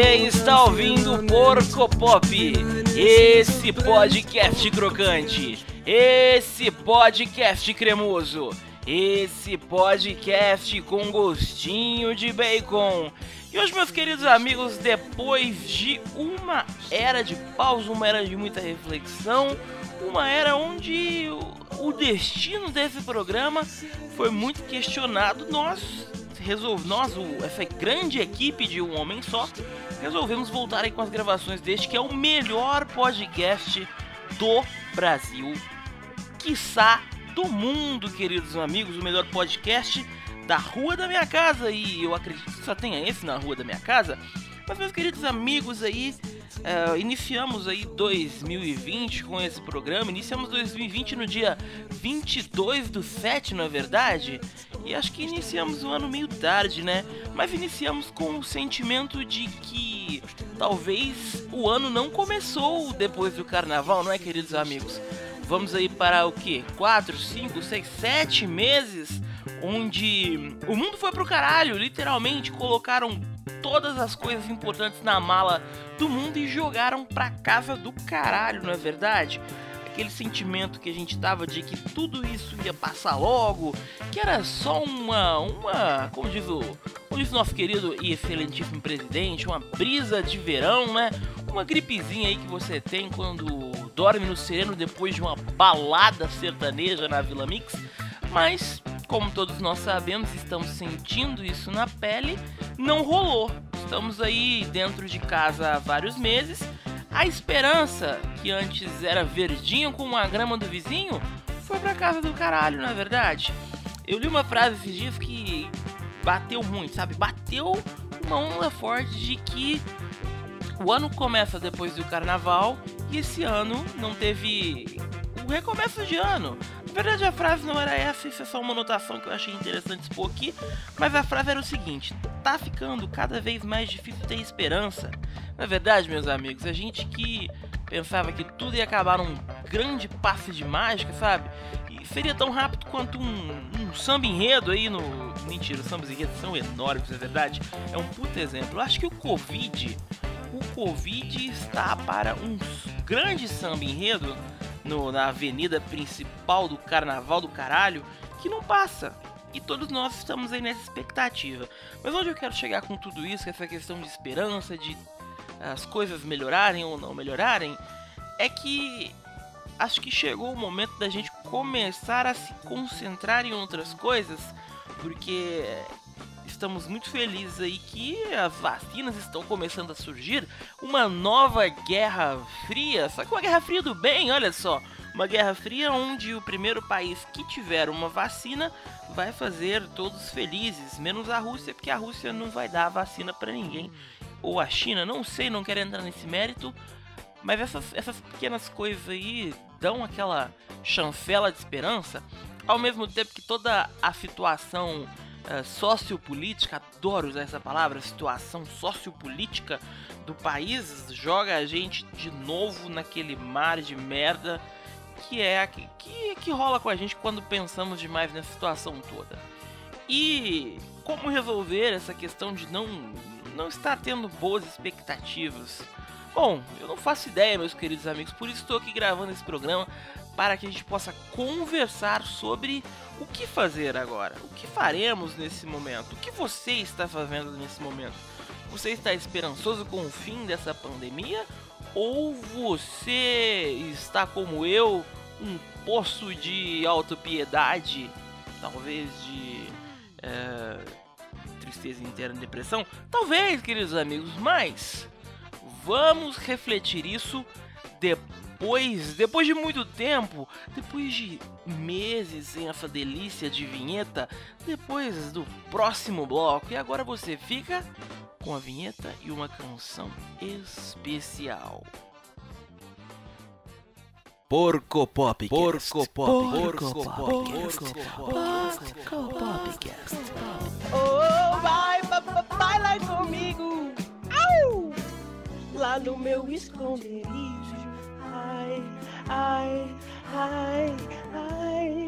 Você está ouvindo Porco Pop, esse podcast crocante, esse podcast cremoso, esse podcast com gostinho de bacon. E hoje, meus queridos amigos, depois de uma era de pausa, uma era de muita reflexão, uma era onde o destino desse programa foi muito questionado, nós resolve, nós, essa grande equipe de um homem só, resolvemos voltar aí com as gravações deste que é o melhor podcast do Brasil, quiçá do mundo, queridos amigos, o melhor podcast da rua da minha casa e eu acredito que só tenha esse na rua da minha casa. Mas meus queridos amigos aí, uh, iniciamos aí 2020 com esse programa. Iniciamos 2020 no dia 22 do 7, não é verdade? E acho que iniciamos o ano meio tarde, né? Mas iniciamos com o sentimento de que talvez o ano não começou depois do carnaval, não é, queridos amigos? Vamos aí para o que? 4, 5, 6, 7 meses onde o mundo foi pro caralho, literalmente colocaram todas as coisas importantes na mala do mundo e jogaram pra casa do caralho, não é verdade? Aquele sentimento que a gente tava de que tudo isso ia passar logo, que era só uma, uma, como diz o, como diz o nosso querido e excelentíssimo presidente, uma brisa de verão, né? Uma gripezinha aí que você tem quando dorme no sereno depois de uma balada sertaneja na Vila Mix, mas como todos nós sabemos, estamos sentindo isso na pele, não rolou. Estamos aí dentro de casa há vários meses. A esperança, que antes era verdinho como a grama do vizinho, foi pra casa do caralho, na é verdade. Eu li uma frase esses dias que bateu muito, sabe? Bateu uma onda forte de que o ano começa depois do carnaval e esse ano não teve o recomeço de ano. Na verdade, a frase não era essa, isso é só uma anotação que eu achei interessante expor aqui. Mas a frase era o seguinte: tá ficando cada vez mais difícil ter esperança. Na verdade, meus amigos, a gente que pensava que tudo ia acabar num grande passe de mágica, sabe? E seria tão rápido quanto um, um samba enredo aí no. Mentira, os sambas enredos são enormes, na verdade. É um puta exemplo. Eu acho que o Covid. O Covid está para um grande samba enredo no, na avenida principal do carnaval do caralho que não passa. E todos nós estamos aí nessa expectativa. Mas onde eu quero chegar com tudo isso, com essa questão de esperança, de as coisas melhorarem ou não melhorarem, é que acho que chegou o momento da gente começar a se concentrar em outras coisas, porque estamos muito felizes aí que as vacinas estão começando a surgir. Uma nova guerra fria, só que uma guerra fria do bem, olha só. Uma guerra fria onde o primeiro país que tiver uma vacina vai fazer todos felizes, menos a Rússia, porque a Rússia não vai dar a vacina para ninguém. Ou a China, não sei, não quero entrar nesse mérito. Mas essas, essas pequenas coisas aí dão aquela chancela de esperança, ao mesmo tempo que toda a situação uh, sociopolítica, adoro usar essa palavra, situação sociopolítica do país, joga a gente de novo naquele mar de merda que é que, que, que rola com a gente quando pensamos demais nessa situação toda. E como resolver essa questão de não, não estar tendo boas expectativas? Bom, eu não faço ideia, meus queridos amigos, por isso estou aqui gravando esse programa para que a gente possa conversar sobre o que fazer agora, o que faremos nesse momento, o que você está fazendo nesse momento. Você está esperançoso com o fim dessa pandemia ou você está como eu, um poço de autopiedade, talvez de tristeza interna e depressão? Talvez, queridos amigos, mas vamos refletir isso depois, depois de muito tempo, depois de meses sem essa delícia de vinheta, depois do próximo bloco. E agora você fica com a vinheta e uma canção especial. Porco Pop. Porco Pop. Porco Pop. Porco Pop. Oh, vai, vai lá comigo. Au! Lá no meu esconderijo. Ai, ai, ai, ai.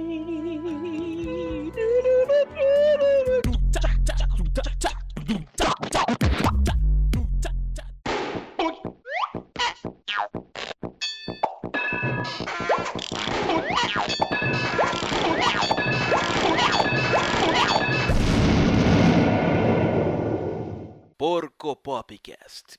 Porco Popcast.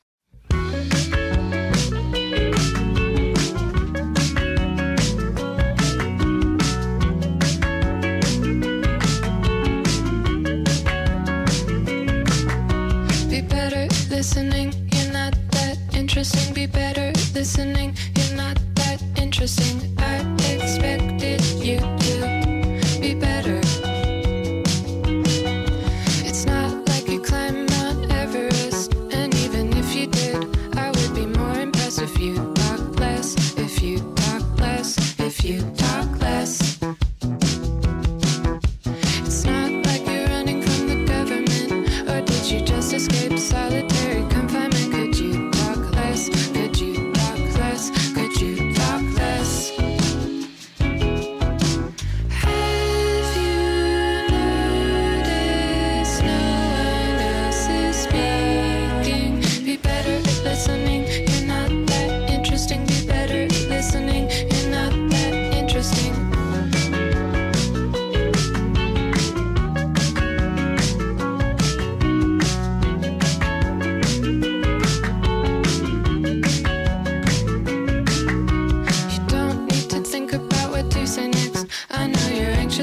Be better listening. You're not that interesting. Be better listening. You're not that interesting.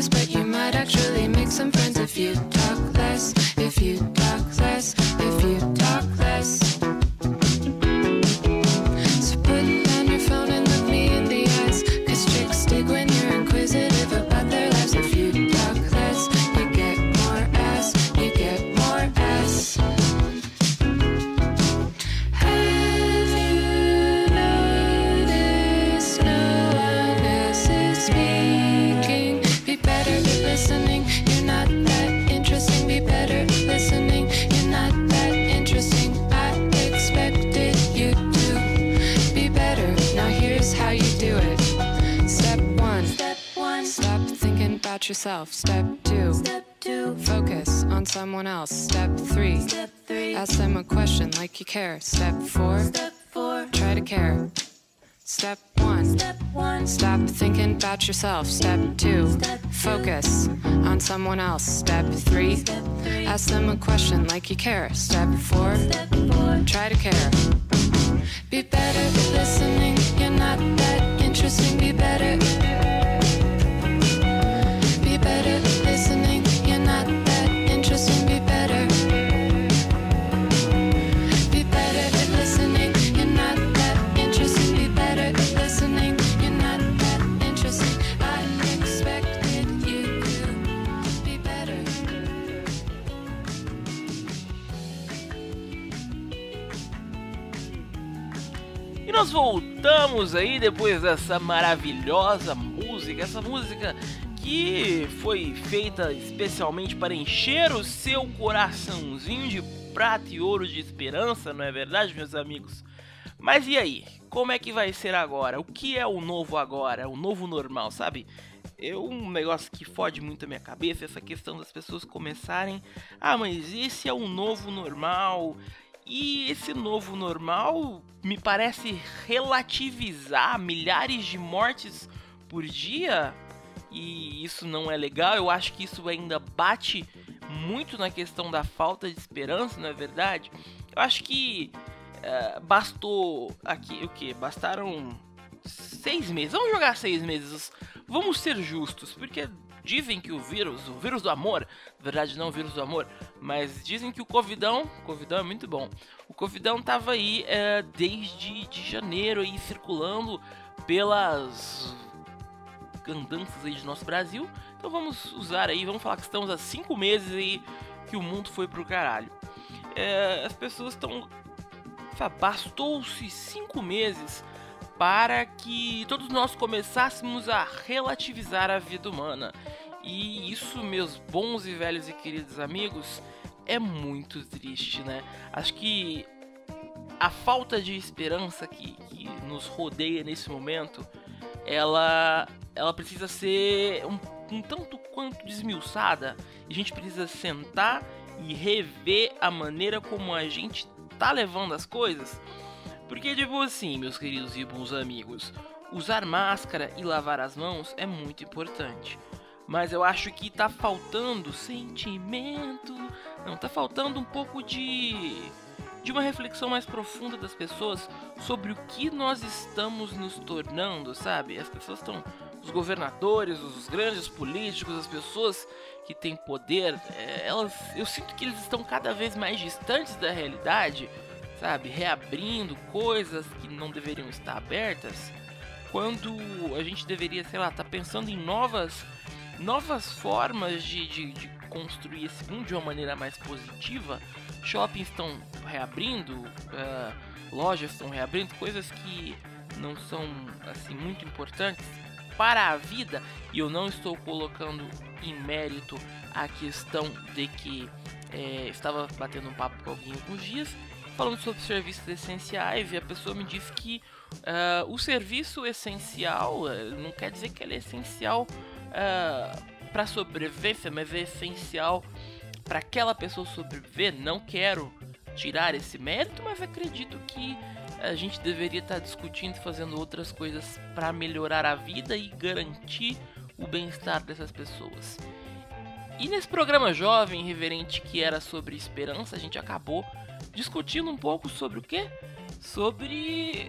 But you. Yourself. Step two. Step two. Focus on someone else. Step three. Step three. Ask them a question like you care. Step four. Step four. Try to care. Step one. Step one. Stop thinking about yourself. Step two. Step Focus on someone else. Step three. Step three. Ask them a question like you care. Step four. Step four. Try to care. Voltamos aí depois dessa maravilhosa música, essa música que foi feita especialmente para encher o seu coraçãozinho de prata e ouro de esperança, não é verdade, meus amigos? Mas e aí? Como é que vai ser agora? O que é o novo agora? O novo normal, sabe? É um negócio que fode muito a minha cabeça, essa questão das pessoas começarem, ah, mas esse é o novo normal. E esse novo normal me parece relativizar milhares de mortes por dia. E isso não é legal. Eu acho que isso ainda bate muito na questão da falta de esperança, não é verdade? Eu acho que é, bastou aqui o que? Bastaram seis meses. Vamos jogar seis meses. Vamos ser justos, porque dizem que o vírus, o vírus do amor, na verdade não o vírus do amor, mas dizem que o Covidão, Covidão é muito bom. O Covidão tava aí é, desde de janeiro aí circulando pelas andanças aí de nosso Brasil. Então vamos usar aí, vamos falar que estamos há cinco meses aí que o mundo foi pro caralho. É, as pessoas estão. Bastou-se cinco meses para que todos nós começássemos a relativizar a vida humana. E isso, meus bons e velhos e queridos amigos, é muito triste, né? Acho que a falta de esperança que, que nos rodeia nesse momento, ela, ela precisa ser um, um tanto quanto desmiuçada. A gente precisa sentar e rever a maneira como a gente tá levando as coisas. Porque, tipo assim, meus queridos e bons amigos, usar máscara e lavar as mãos é muito importante. Mas eu acho que tá faltando sentimento, Não, tá faltando um pouco de de uma reflexão mais profunda das pessoas sobre o que nós estamos nos tornando, sabe? As pessoas estão os governadores, os grandes políticos, as pessoas que têm poder, é, elas, eu sinto que eles estão cada vez mais distantes da realidade, sabe? Reabrindo coisas que não deveriam estar abertas, quando a gente deveria, sei lá, estar tá pensando em novas, novas formas de, de, de construir esse mundo de uma maneira mais positiva. Shoppings estão reabrindo, uh, lojas estão reabrindo, coisas que não são assim muito importantes para a vida, e eu não estou colocando em mérito a questão de que é, estava batendo um papo com alguém alguns dias, falando sobre serviços essenciais, e a pessoa me disse que uh, o serviço essencial uh, não quer dizer que ele é essencial uh, para sobrevivência, mas é essencial para aquela pessoa sobreviver. Não quero tirar esse mérito, mas acredito que a gente deveria estar discutindo e fazendo outras coisas para melhorar a vida e garantir o bem-estar dessas pessoas. E nesse programa jovem reverente que era sobre esperança, a gente acabou discutindo um pouco sobre o que? Sobre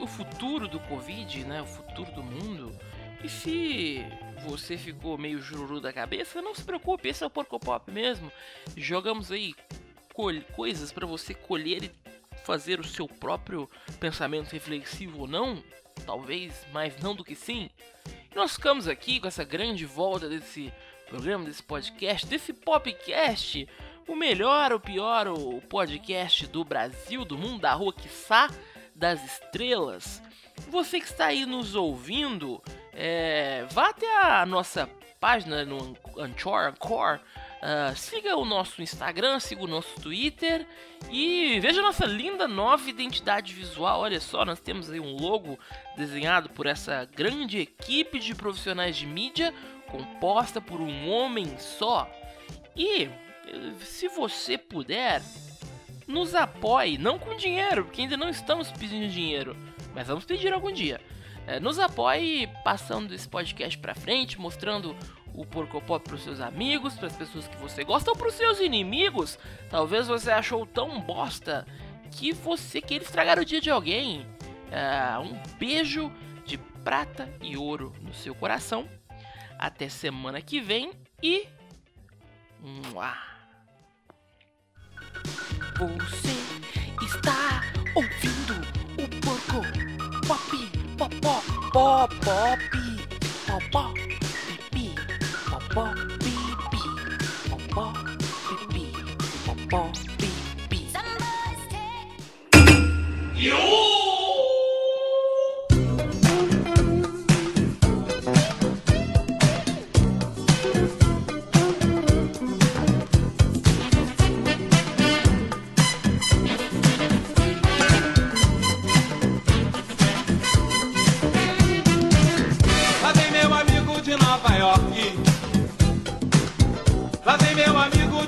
o futuro do Covid, né? O futuro do mundo. E se você ficou meio jururu da cabeça, não se preocupe, esse é o Porco Pop mesmo. Jogamos aí coisas para você colher e fazer o seu próprio pensamento reflexivo ou não, talvez mais não do que sim. E nós ficamos aqui com essa grande volta desse programa, desse podcast, desse popcast, o melhor, o pior, o podcast do Brasil, do mundo, da rua, quiçá, das estrelas. Você que está aí nos ouvindo, é, vá até a nossa página no Anchor, Anchor Uh, siga o nosso Instagram, siga o nosso Twitter e veja nossa linda nova identidade visual. Olha só, nós temos aí um logo desenhado por essa grande equipe de profissionais de mídia composta por um homem só. E se você puder, nos apoie, não com dinheiro, porque ainda não estamos pedindo dinheiro, mas vamos pedir algum dia. É, nos apoie passando esse podcast para frente, mostrando o Porco Pop para os seus amigos, para as pessoas que você gosta ou para os seus inimigos. Talvez você achou tão bosta que você queira estragar o dia de alguém. Uh, um beijo de prata e ouro no seu coração. Até semana que vem e. Mua. Você está ouvindo o Porco Pop Pop Pop Pop Pop Pop pó, pipi, pó,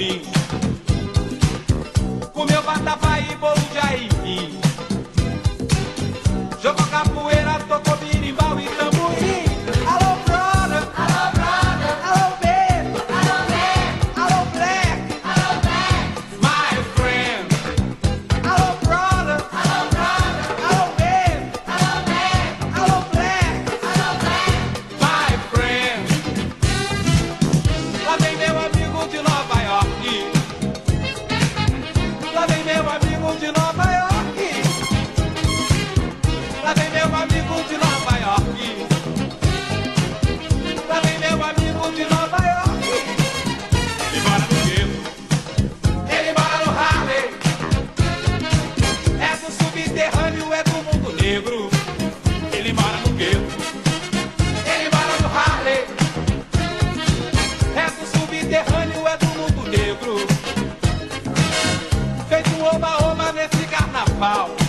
aí about